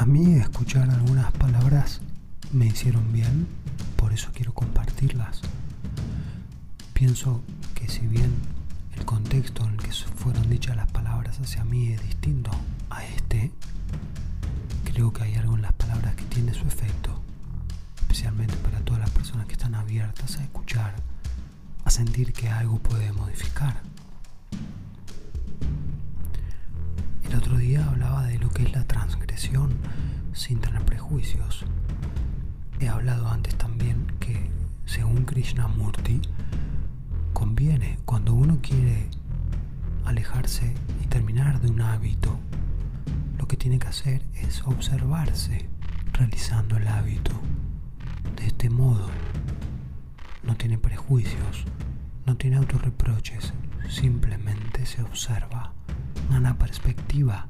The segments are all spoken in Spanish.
A mí escuchar algunas palabras me hicieron bien, por eso quiero compartirlas. Pienso que si bien el contexto en el que fueron dichas las palabras hacia mí es distinto a este, creo que hay algo en las palabras que tiene su efecto, especialmente para todas las personas que están abiertas a escuchar, a sentir que algo puede modificar. Otro día hablaba de lo que es la transgresión sin tener prejuicios. He hablado antes también que, según Krishnamurti, conviene cuando uno quiere alejarse y terminar de un hábito, lo que tiene que hacer es observarse realizando el hábito. De este modo, no tiene prejuicios, no tiene autorreproches, simplemente se observa una perspectiva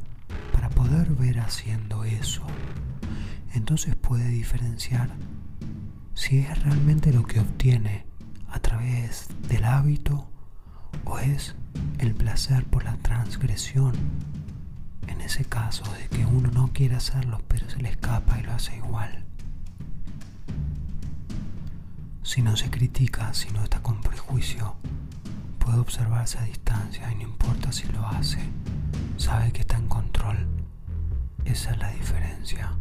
para poder ver haciendo eso. Entonces puede diferenciar si es realmente lo que obtiene a través del hábito o es el placer por la transgresión. En ese caso de que uno no quiere hacerlo pero se le escapa y lo hace igual. Si no se critica, si no está con prejuicio, puede observarse a distancia y no importa si lo hace, sabe que está en control. Esa es la diferencia.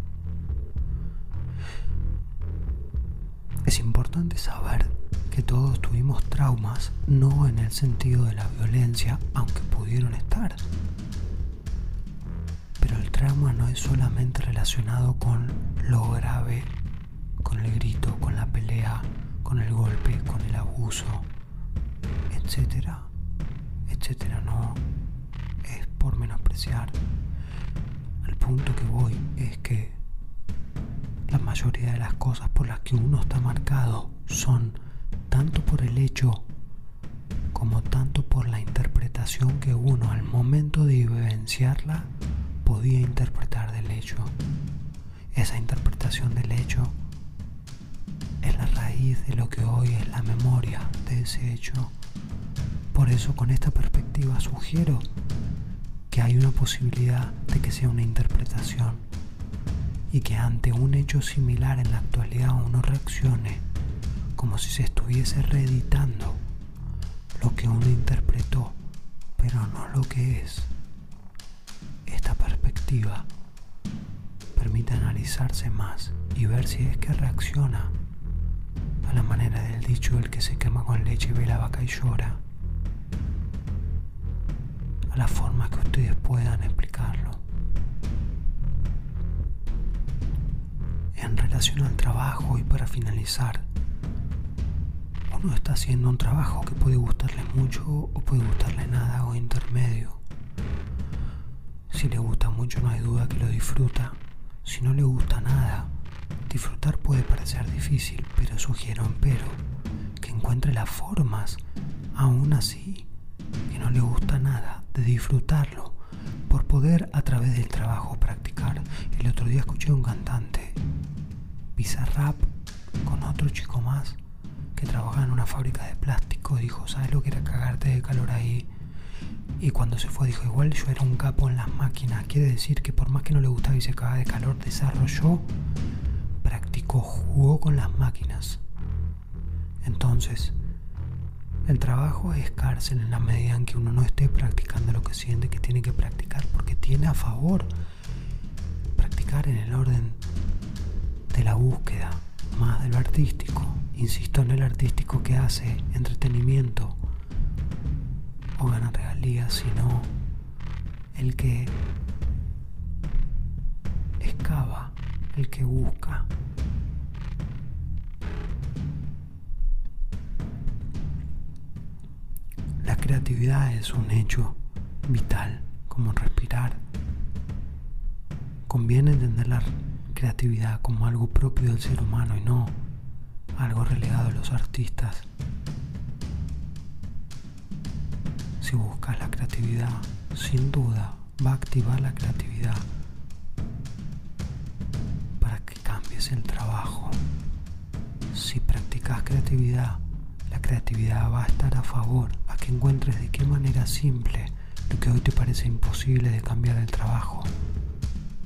Es importante saber que todos tuvimos traumas, no en el sentido de la violencia, aunque pudieron estar. Pero el trauma no es solamente relacionado con lo grave, con el grito, con la pelea, con el golpe, con el abuso, etcétera, Al punto que voy es que la mayoría de las cosas por las que uno está marcado son tanto por el hecho como tanto por la interpretación que uno al momento de vivenciarla podía interpretar del hecho. Esa interpretación del hecho es la raíz de lo que hoy es la memoria de ese hecho. Por eso con esta perspectiva sugiero que hay una posibilidad de que sea una interpretación y que ante un hecho similar en la actualidad uno reaccione como si se estuviese reeditando lo que uno interpretó, pero no lo que es. Esta perspectiva permite analizarse más y ver si es que reacciona a la manera del dicho el que se quema con leche ve la vaca y llora la forma que ustedes puedan explicarlo. En relación al trabajo y para finalizar, uno está haciendo un trabajo que puede gustarle mucho o puede gustarle nada o intermedio. Si le gusta mucho no hay duda que lo disfruta. Si no le gusta nada, disfrutar puede parecer difícil, pero sugiero pero que encuentre las formas, aún así, que no le gusta nada, de disfrutarlo, por poder a través del trabajo practicar. El otro día escuché a un cantante, Bizarrap, con otro chico más, que trabajaba en una fábrica de plástico, dijo, ¿sabes lo que era cagarte de calor ahí? Y cuando se fue dijo, igual yo era un capo en las máquinas. Quiere decir que por más que no le gustaba y se cagaba de calor, desarrolló, practicó, jugó con las máquinas. Entonces, el trabajo es cárcel en la medida en que uno no esté practicando lo que siente que tiene que practicar, porque tiene a favor practicar en el orden de la búsqueda, más de lo artístico. Insisto en el artístico que hace entretenimiento o gana regalías, sino el que excava, el que busca, creatividad es un hecho vital, como respirar. Conviene entender la creatividad como algo propio del ser humano y no algo relegado a los artistas. Si buscas la creatividad, sin duda va a activar la creatividad para que cambies el trabajo. Si practicas creatividad, la creatividad va a estar a favor que encuentres de qué manera simple lo que hoy te parece imposible de cambiar el trabajo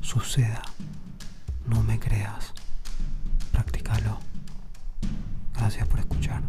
suceda No me creas. Practícalo. Gracias por escuchar.